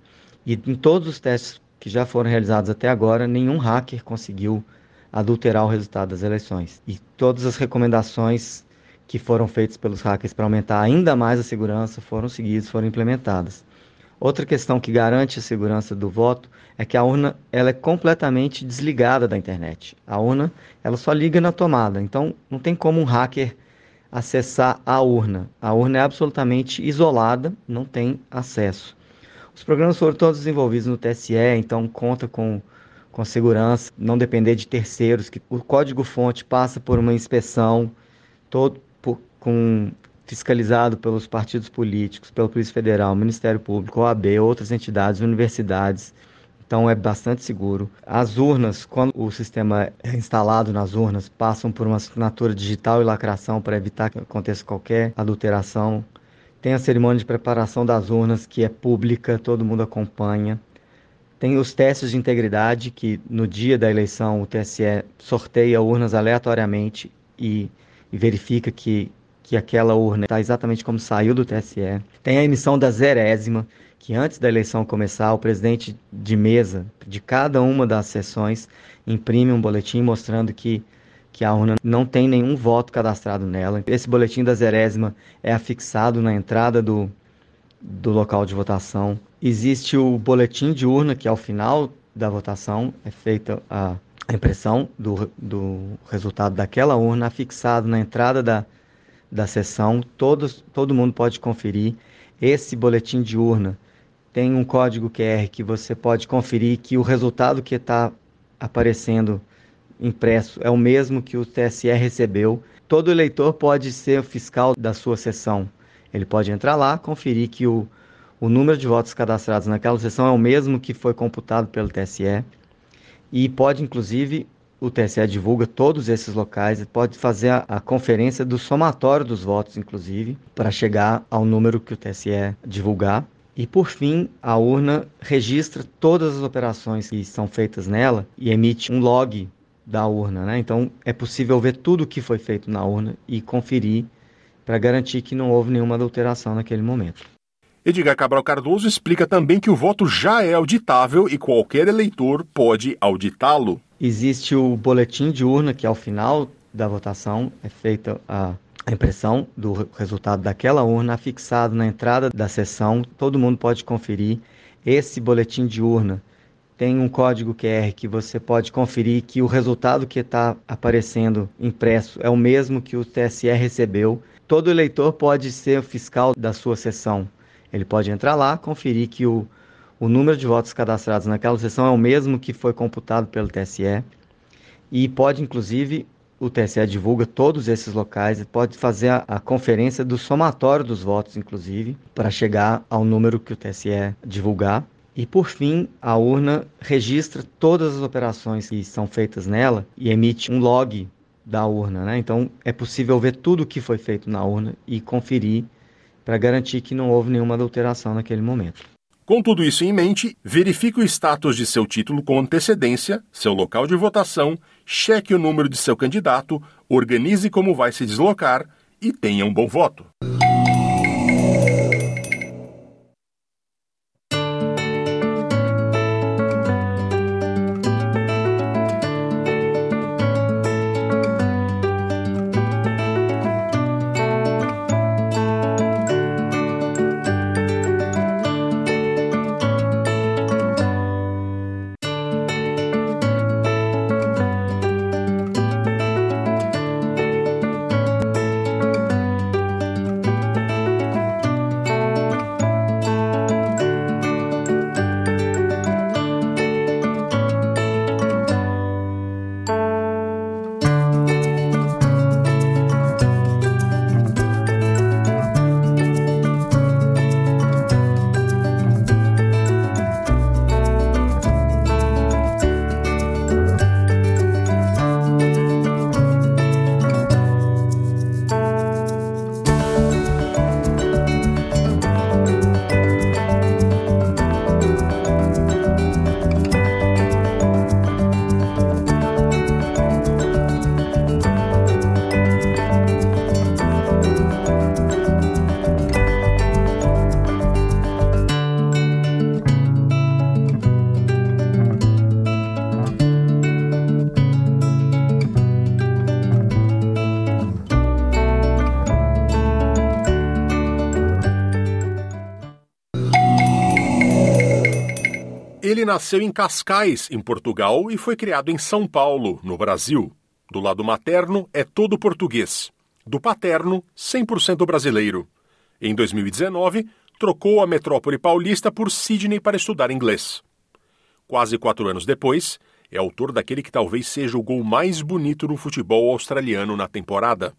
E em todos os testes que já foram realizados até agora, nenhum hacker conseguiu adulterar o resultado das eleições. E todas as recomendações que foram feitas pelos hackers para aumentar ainda mais a segurança foram seguidas, foram implementadas. Outra questão que garante a segurança do voto é que a urna ela é completamente desligada da internet. A urna ela só liga na tomada, então não tem como um hacker acessar a urna. A urna é absolutamente isolada, não tem acesso. Os programas foram todos desenvolvidos no TSE, então conta com, com segurança, não depender de terceiros. Que o código-fonte passa por uma inspeção, todo por, com fiscalizado pelos partidos políticos, pelo Polícia Federal, Ministério Público, OAB, outras entidades, universidades. Então é bastante seguro. As urnas, quando o sistema é instalado nas urnas, passam por uma assinatura digital e lacração para evitar que aconteça qualquer adulteração. Tem a cerimônia de preparação das urnas, que é pública, todo mundo acompanha. Tem os testes de integridade, que no dia da eleição o TSE sorteia urnas aleatoriamente e, e verifica que que aquela urna está exatamente como saiu do TSE. Tem a emissão da zerésima, que antes da eleição começar, o presidente de mesa de cada uma das sessões imprime um boletim mostrando que, que a urna não tem nenhum voto cadastrado nela. Esse boletim da zerésima é afixado na entrada do, do local de votação. Existe o boletim de urna, que ao final da votação é feita a, a impressão do, do resultado daquela urna, afixado na entrada da, da sessão, todos, todo mundo pode conferir. Esse boletim de urna tem um código QR que você pode conferir que o resultado que está aparecendo impresso é o mesmo que o TSE recebeu. Todo eleitor pode ser fiscal da sua sessão. Ele pode entrar lá, conferir que o, o número de votos cadastrados naquela sessão é o mesmo que foi computado pelo TSE e pode, inclusive, o TSE divulga todos esses locais, pode fazer a, a, conferência do somatório dos votos, inclusive, para chegar ao número que o TSE divulgar. E por fim, a urna registra todas as operações que são feitas nela e emite um log da urna. Né? Então é possível ver tudo o que foi feito na urna e conferir para garantir que não houve nenhuma adulteração naquele momento. Edgar Cabral Cardoso explica também que o voto já é auditável e qualquer eleitor pode auditá-lo. Existe o boletim de urna que ao final da votação é feita a a impressão do resultado daquela urna afixado na entrada da sessão. Todo mundo pode conferir. Esse boletim de urna tem um código QR que você pode conferir que o resultado que está aparecendo impresso é o mesmo que o TSE recebeu. Todo eleitor pode ser fiscal da sua sessão. Ele pode entrar lá, conferir que o, o número de votos cadastrados naquela sessão é o mesmo que foi computado pelo TSE e pode, inclusive, o TSE divulga todos esses locais, pode fazer a, a, conferência do somatório dos votos, inclusive, para chegar ao número que o TSE divulgar. E por fim, a urna registra todas as operações que são feitas nela e emite um log da urna. Né? Então é possível ver tudo o que foi feito na urna e conferir para garantir que não houve nenhuma adulteração naquele momento. Com tudo isso em mente, verifique o status de seu título com antecedência, seu local de votação, cheque o número de seu candidato, organize como vai se deslocar e tenha um bom voto. Ele nasceu em Cascais, em Portugal, e foi criado em São Paulo, no Brasil. Do lado materno, é todo português. do paterno 100% brasileiro. Em 2019, trocou a metrópole paulista por Sydney para estudar inglês. Quase quatro anos depois, é autor daquele que talvez seja o gol mais bonito no futebol australiano na temporada.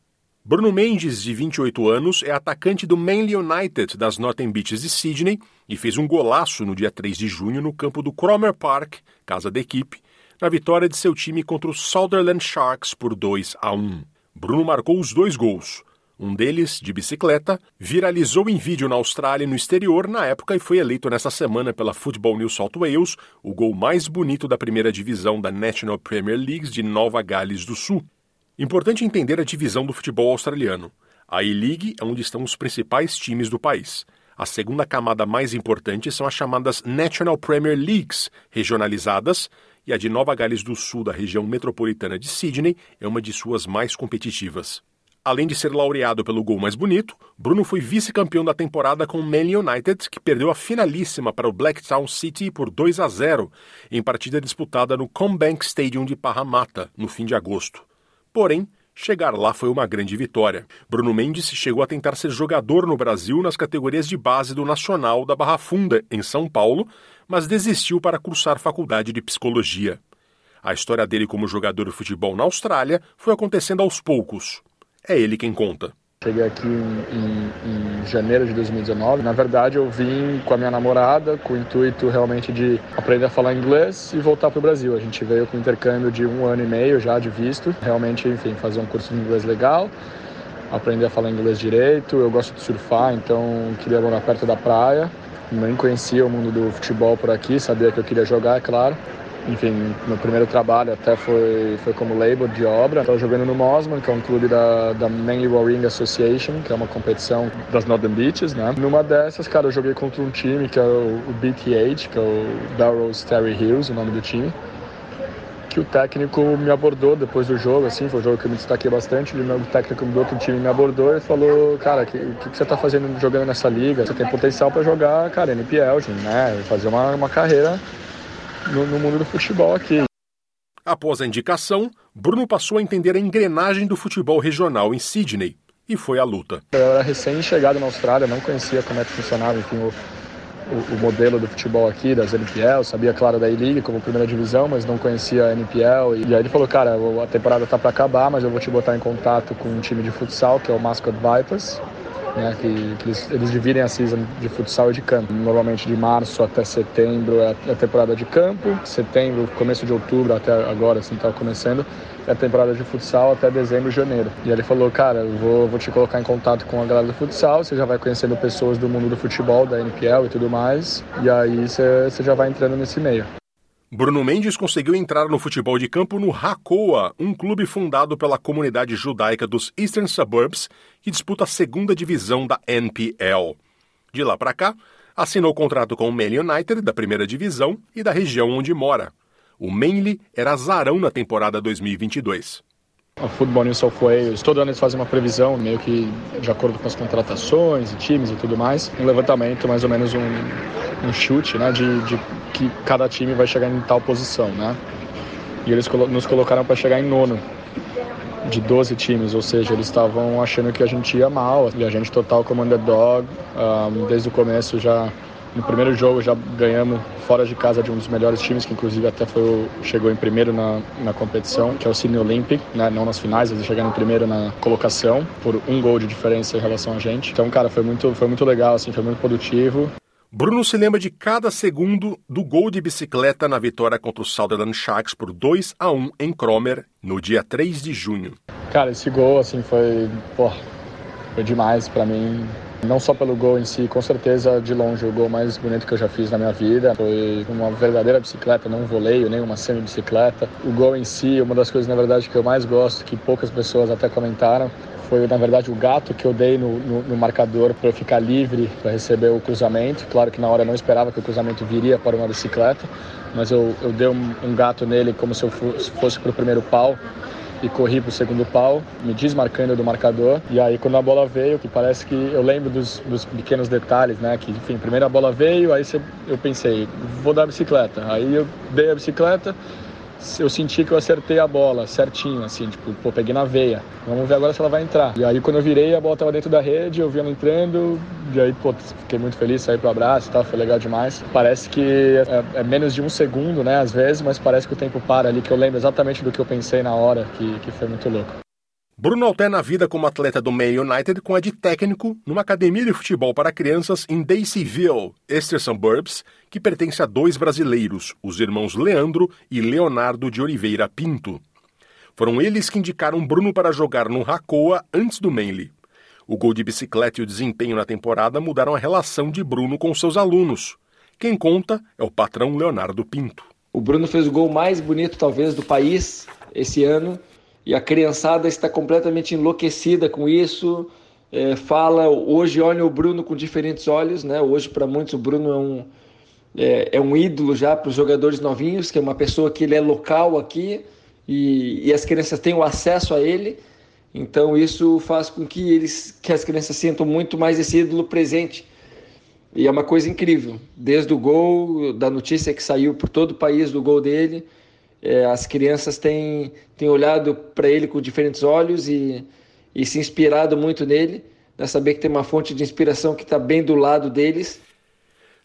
Bruno Mendes, de 28 anos, é atacante do Manly United das Northern Beaches de Sydney e fez um golaço no dia 3 de junho no campo do Cromer Park, casa da equipe, na vitória de seu time contra o Sutherland Sharks por 2 a 1. Bruno marcou os dois gols. Um deles, de bicicleta, viralizou em vídeo na Austrália e no exterior na época e foi eleito nessa semana pela Football New South Wales o gol mais bonito da primeira divisão da National Premier League de Nova Gales do Sul. Importante entender a divisão do futebol australiano. A E-League é onde estão os principais times do país. A segunda camada mais importante são as chamadas National Premier Leagues, regionalizadas, e a de Nova Gales do Sul, da região metropolitana de Sydney, é uma de suas mais competitivas. Além de ser laureado pelo gol mais bonito, Bruno foi vice-campeão da temporada com o Man United, que perdeu a finalíssima para o Blacktown City por 2 a 0, em partida disputada no Combank Stadium de Parramatta, no fim de agosto. Porém, chegar lá foi uma grande vitória. Bruno Mendes chegou a tentar ser jogador no Brasil nas categorias de base do Nacional da Barra Funda, em São Paulo, mas desistiu para cursar faculdade de psicologia. A história dele como jogador de futebol na Austrália foi acontecendo aos poucos. É ele quem conta. Cheguei aqui em, em, em, janeiro de 2019. Na verdade, eu vim com a minha namorada com o intuito realmente de aprender a falar inglês e voltar para o Brasil. A gente veio com um intercâmbio de um ano e meio já de visto. Realmente, enfim, fazer um curso de inglês legal, aprender a falar inglês direito. Eu gosto de surfar, então queria morar perto da praia. Nem conhecia o mundo do futebol por aqui, sabia que eu queria jogar, é claro enfim, meu primeiro trabalho até foi, foi como labor de obra. Estava jogando no Mosman, que é um clube da, da Manly Rowing Association, que é uma competição das Northern Beaches, né? Numa dessas, cara, eu joguei contra um time que é o, o BTH, que é o Belrose Terry Hills, o nome do time. Que o técnico me abordou depois do jogo, assim, foi um jogo que eu me destaquei bastante. O técnico do outro time me abordou e falou: Cara, o que, que, que, você está fazendo jogando nessa liga? Você tem potencial para jogar, cara, NPL, né? Fazer uma, uma carreira no, no mundo do futebol aqui. Após a indicação, Bruno passou a entender a engrenagem do futebol regional em Sydney e foi à luta. Eu era recém-chegado na Austrália, não conhecia como é que funcionava enfim, o, o, o, modelo do futebol aqui, das NPL, sabia, claro, da E-League como primeira divisão, mas não conhecia a NPL. E, e aí ele falou, cara, a temporada está para acabar, mas eu vou te botar em contato com um time de futsal, que é o Mascot Vipers, né, que, que eles, eles, dividem a season de futsal e de campo. Normalmente de março até setembro é a temporada de campo, setembro, começo de outubro até agora, assim, tá começando, é a temporada de futsal até dezembro, janeiro. E ele falou, cara, eu vou, vou te colocar em contato com a galera do futsal, você já vai conhecendo pessoas do mundo do futebol, da NPL e tudo mais, e aí você já vai entrando nesse meio. Bruno Mendes conseguiu entrar no futebol de campo no Hakoa, um clube fundado pela comunidade judaica dos Eastern Suburbs, que disputa a segunda divisão da NPL. De lá para cá, assinou contrato com o Man United da primeira divisão e da região onde mora. O Manly era azarão na temporada 2022. A Football New South Wales, todo ano eles fazem uma previsão, meio que de acordo com as contratações times e tudo mais, um levantamento, mais ou menos um, um chute, né, de, de que cada time vai chegar em tal posição, né? E eles nos colocaram para chegar em nono de 12 times, ou seja, eles estavam achando que a gente ia mal, e a gente total como underdog, um, desde o começo já no primeiro jogo já ganhamos fora de casa de um dos melhores times, que inclusive até foi o, chegou em primeiro na, na competição, que é o Sydney Olympic, né? não nas finais, eles chegaram em primeiro na colocação, por um gol de diferença em relação a gente. Então, cara, foi muito, foi muito legal, assim, foi muito produtivo. Bruno se lembra de cada segundo do gol de bicicleta na vitória contra o Sutherland Sharks por 2 a 1 em Cromer, no dia 3 de junho. Cara, esse gol, assim, foi, pô, foi demais para mim. Não só pelo gol em si, com certeza de longe o gol mais bonito que eu já fiz na minha vida. Foi uma verdadeira bicicleta, não um voleio, nem uma semi-bicicleta. O gol em si, uma das coisas na verdade que eu mais gosto, que poucas pessoas até comentaram, foi na verdade o gato que eu dei no, no, no marcador para eu ficar livre para receber o cruzamento. Claro que na hora eu não esperava que o cruzamento viria para uma bicicleta, mas eu, eu dei um, um gato nele como se eu fosse para o primeiro pau e corri para o segundo pau, me desmarcando do marcador. E aí quando a bola veio, que parece que eu lembro dos, dos pequenos detalhes, né? Que enfim, primeiro a bola veio, aí eu pensei, vou dar a bicicleta. Aí eu dei a bicicleta eu senti que eu acertei a bola certinho, assim, tipo, pô, peguei na veia. Vamos ver agora se ela vai entrar. E aí quando eu virei, a bola estava dentro da rede, eu vi ela entrando, e aí, pô, fiquei muito feliz, saí pro abraço e tal, foi legal demais. Parece que é, é, menos de um segundo, né, às vezes, mas parece que o tempo para ali, que eu lembro exatamente do que eu pensei na hora, que, que foi muito louco. Bruno alterna a vida como atleta do Maine United com a de técnico numa academia de futebol para crianças em Daceyville, Eastern Suburbs, que pertence a dois brasileiros, os irmãos Leandro e Leonardo de Oliveira Pinto. Foram eles que indicaram Bruno para jogar no Racoa antes do Manly. O gol de bicicleta e o desempenho na temporada mudaram a relação de Bruno com seus alunos. Quem conta é o patrão Leonardo Pinto. O Bruno fez o gol mais bonito, talvez, do país esse ano e a criançada está completamente enlouquecida com isso. É, fala, hoje olha o Bruno com diferentes olhos, né? Hoje para muitos o Bruno é um é, é um ídolo já para os jogadores novinhos, que é uma pessoa que ele é local aqui e, e as crianças têm o acesso a ele. Então isso faz com que eles, que as crianças sintam muito mais esse ídolo presente. E é uma coisa incrível. Desde o gol, da notícia que saiu por todo o país do gol dele, é, as crianças têm, têm olhado para ele com diferentes olhos e, e se inspirado muito nele, né? saber que tem uma fonte de inspiração que está bem do lado deles.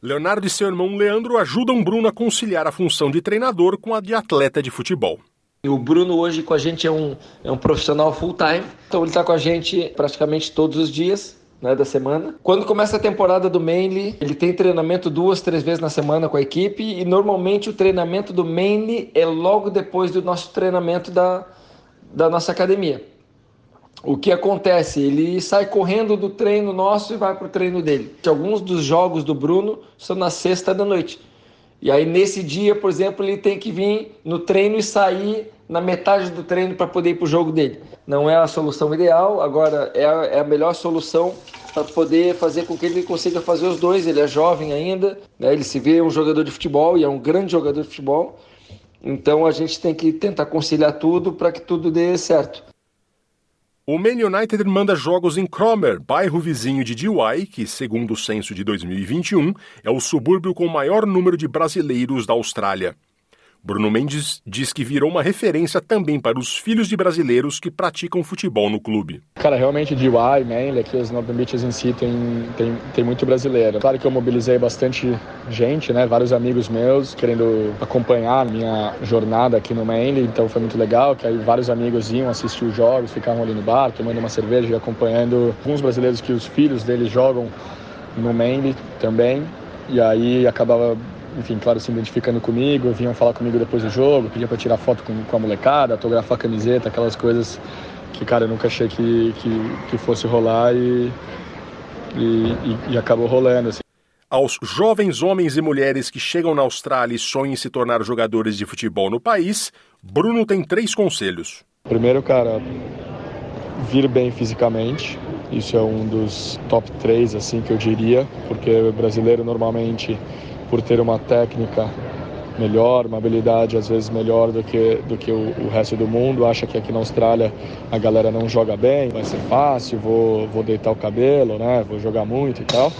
Leonardo e seu irmão Leandro ajudam Bruno a conciliar a função de treinador com a de atleta de futebol. O Bruno hoje com a gente é um, é um profissional full-time, então ele está com a gente praticamente todos os dias né, da semana. Quando começa a temporada do Mainly, ele tem treinamento duas, três vezes na semana com a equipe e normalmente o treinamento do Mainly é logo depois do nosso treinamento da, da nossa academia. O que acontece? Ele sai correndo do treino nosso e vai para o treino dele. Alguns dos jogos do Bruno são na sexta da noite. E aí, nesse dia, por exemplo, ele tem que vir no treino e sair na metade do treino para poder ir para o jogo dele. Não é a solução ideal, agora é a, é a melhor solução para poder fazer com que ele consiga fazer os dois. Ele é jovem ainda, né? ele se vê um jogador de futebol e é um grande jogador de futebol. Então a gente tem que tentar conciliar tudo para que tudo dê certo. O Man United manda jogos em Cromer, bairro vizinho de Dewey, que, segundo o censo de 2021, é o subúrbio com o maior número de brasileiros da Austrália. Bruno Mendes diz que virou uma referência também para os filhos de brasileiros que praticam futebol no clube. Cara, realmente de UI, Manly, aqui os Northern Beaches em si tem, tem, tem muito brasileiro. Claro que eu mobilizei bastante gente, né, vários amigos meus querendo acompanhar a minha jornada aqui no Manly, então foi muito legal, que aí vários amigos iam assistir os jogos, ficavam ali no bar, tomando uma cerveja e acompanhando alguns brasileiros que os filhos deles jogam no Manly também. E aí acabava enfim, claro, se identificando comigo, vinham falar comigo depois do jogo, pedia para tirar foto com, com a molecada, autografar a camiseta, aquelas coisas que, cara, eu nunca achei que, que, que fosse rolar e, e, e, acabou rolando. Assim. Aos jovens homens e mulheres que chegam na Austrália e sonham em se tornar jogadores de futebol no país, Bruno tem três conselhos. Primeiro, cara, vir bem fisicamente. Isso é um dos top três, assim, que eu diria, porque o brasileiro normalmente por ter uma técnica melhor, uma habilidade às vezes melhor do que, do que o, o, resto do mundo, acha que aqui na Austrália a galera não joga bem, vai ser fácil, vou, vou deitar o cabelo, né, vou jogar muito e tal.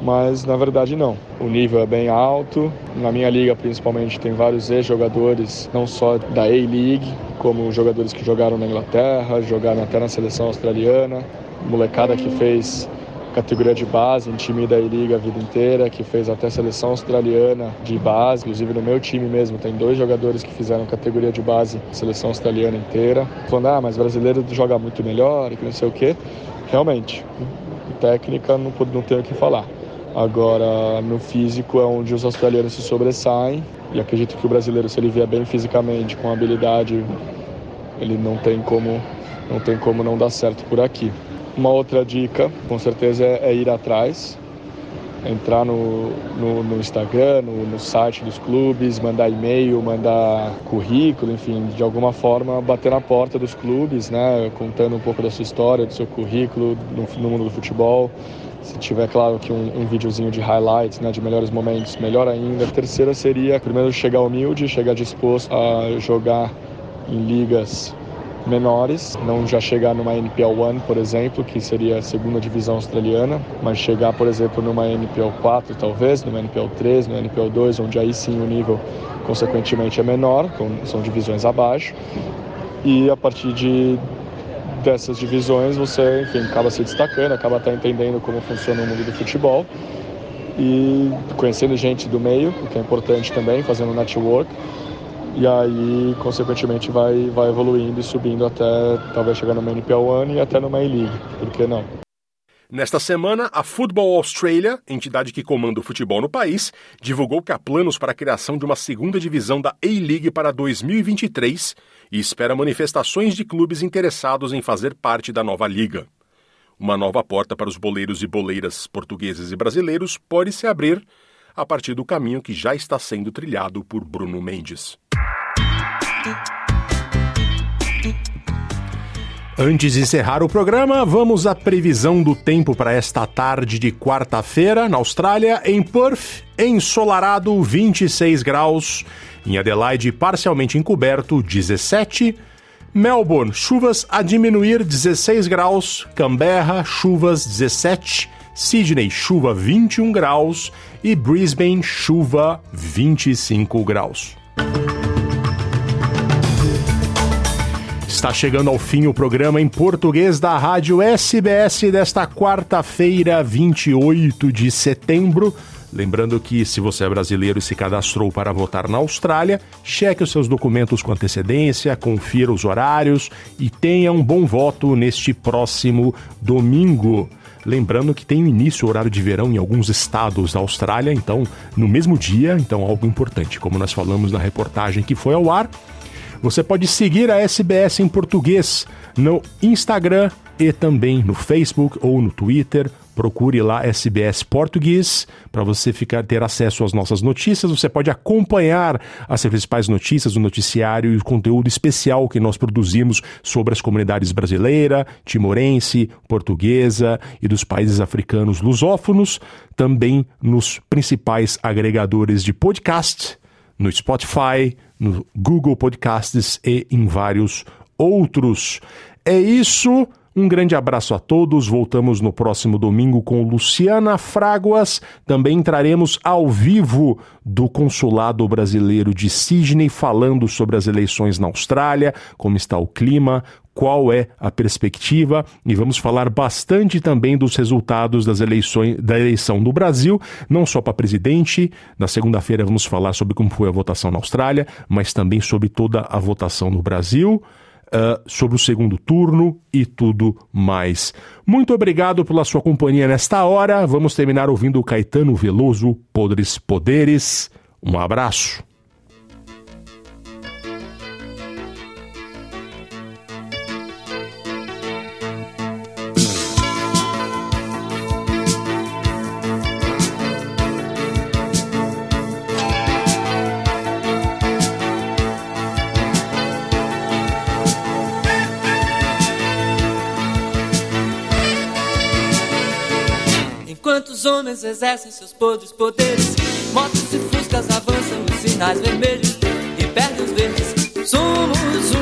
Mas na verdade não. O nível é bem alto. Na minha liga, principalmente, tem vários ex-jogadores, não só da A-League, como jogadores que jogaram na Inglaterra, jogaram até na seleção australiana, molecada que fez categoria de base em time da liga a vida inteira, que fez até seleção australiana de base, inclusive no meu time mesmo tem dois jogadores que fizeram categoria de base seleção australiana inteira. Falando, ah, mas brasileiro joga muito melhor, que não sei o quê. Realmente, técnica não, não tenho o que falar. Agora, no físico é onde os australianos se sobressaem e acredito que o brasileiro, se ele vier bem fisicamente, com habilidade, ele não tem como não tem como não dar certo por aqui. Uma outra dica, com certeza, é, é ir atrás, entrar no, no, no Instagram, no, no, site dos clubes, mandar e-mail, mandar currículo, enfim, de alguma forma bater na porta dos clubes, né, contando um pouco da sua história, do seu currículo no, no mundo do futebol. Se tiver, claro, que um, um videozinho de highlights, né, de melhores momentos, melhor ainda. A terceira seria, primeiro, chegar humilde, chegar disposto a jogar em ligas menores, não já chegar numa NPL 1, por exemplo, que seria a segunda divisão australiana, mas chegar, por exemplo, numa NPL 4, talvez, numa NPL 3, numa NPL 2, onde aí sim o nível consequentemente é menor, são divisões abaixo, e a partir de dessas divisões você, enfim, acaba se destacando, acaba até entendendo como funciona o mundo do futebol e conhecendo gente do meio, o que é importante também, fazendo network. E aí, consequentemente, vai, vai evoluindo e subindo até talvez chegar numa NPL One e até numa A-League. Por que não? Nesta semana, a Football Australia, entidade que comanda o futebol no país, divulgou que há planos para a criação de uma segunda divisão da A-League para 2023 e espera manifestações de clubes interessados em fazer parte da nova liga. Uma nova porta para os boleiros e boleiras portugueses e brasileiros pode se abrir a partir do caminho que já está sendo trilhado por Bruno Mendes. Antes de encerrar o programa, vamos à previsão do tempo para esta tarde de quarta-feira na Austrália, em Perth, ensolarado 26 graus, em Adelaide, parcialmente encoberto 17, Melbourne, chuvas a diminuir 16 graus, Canberra, chuvas 17, Sydney, chuva 21 graus. E Brisbane, chuva 25 graus. Está chegando ao fim o programa em português da Rádio SBS desta quarta-feira, 28 de setembro. Lembrando que, se você é brasileiro e se cadastrou para votar na Austrália, cheque os seus documentos com antecedência, confira os horários e tenha um bom voto neste próximo domingo. Lembrando que tem o início horário de verão em alguns estados da Austrália, então no mesmo dia, então algo importante, como nós falamos na reportagem que foi ao ar. Você pode seguir a SBS em português no Instagram e também no Facebook ou no Twitter. Procure lá SBS Português para você ficar ter acesso às nossas notícias. Você pode acompanhar as principais notícias, o noticiário e o conteúdo especial que nós produzimos sobre as comunidades brasileira, timorense, portuguesa e dos países africanos lusófonos, também nos principais agregadores de podcast, no Spotify, no Google Podcasts e em vários outros. É isso. Um grande abraço a todos. Voltamos no próximo domingo com Luciana Fraguas. Também entraremos ao vivo do Consulado Brasileiro de Sydney, falando sobre as eleições na Austrália, como está o clima, qual é a perspectiva e vamos falar bastante também dos resultados das eleições da eleição no Brasil, não só para presidente. Na segunda-feira vamos falar sobre como foi a votação na Austrália, mas também sobre toda a votação no Brasil uh, sobre o segundo turno e tudo mais. Muito obrigado pela sua companhia nesta hora. Vamos terminar ouvindo o Caetano Veloso, Podres Poderes. Um abraço. Homens exercem seus podres poderes. Motos e fuscas avançam os sinais vermelhos e perdem os verdes. Somos uns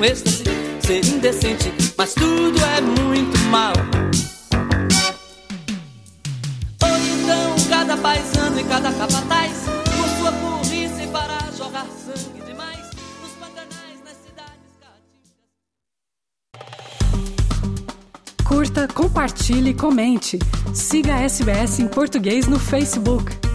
num êxtase Ser indecente, mas tudo é muito mal Ou então cada paisano e cada capataz Com sua burrice para jogar sangue demais Nos pantanais, nas cidades Curta, compartilhe, comente. Siga a SBS em português no Facebook.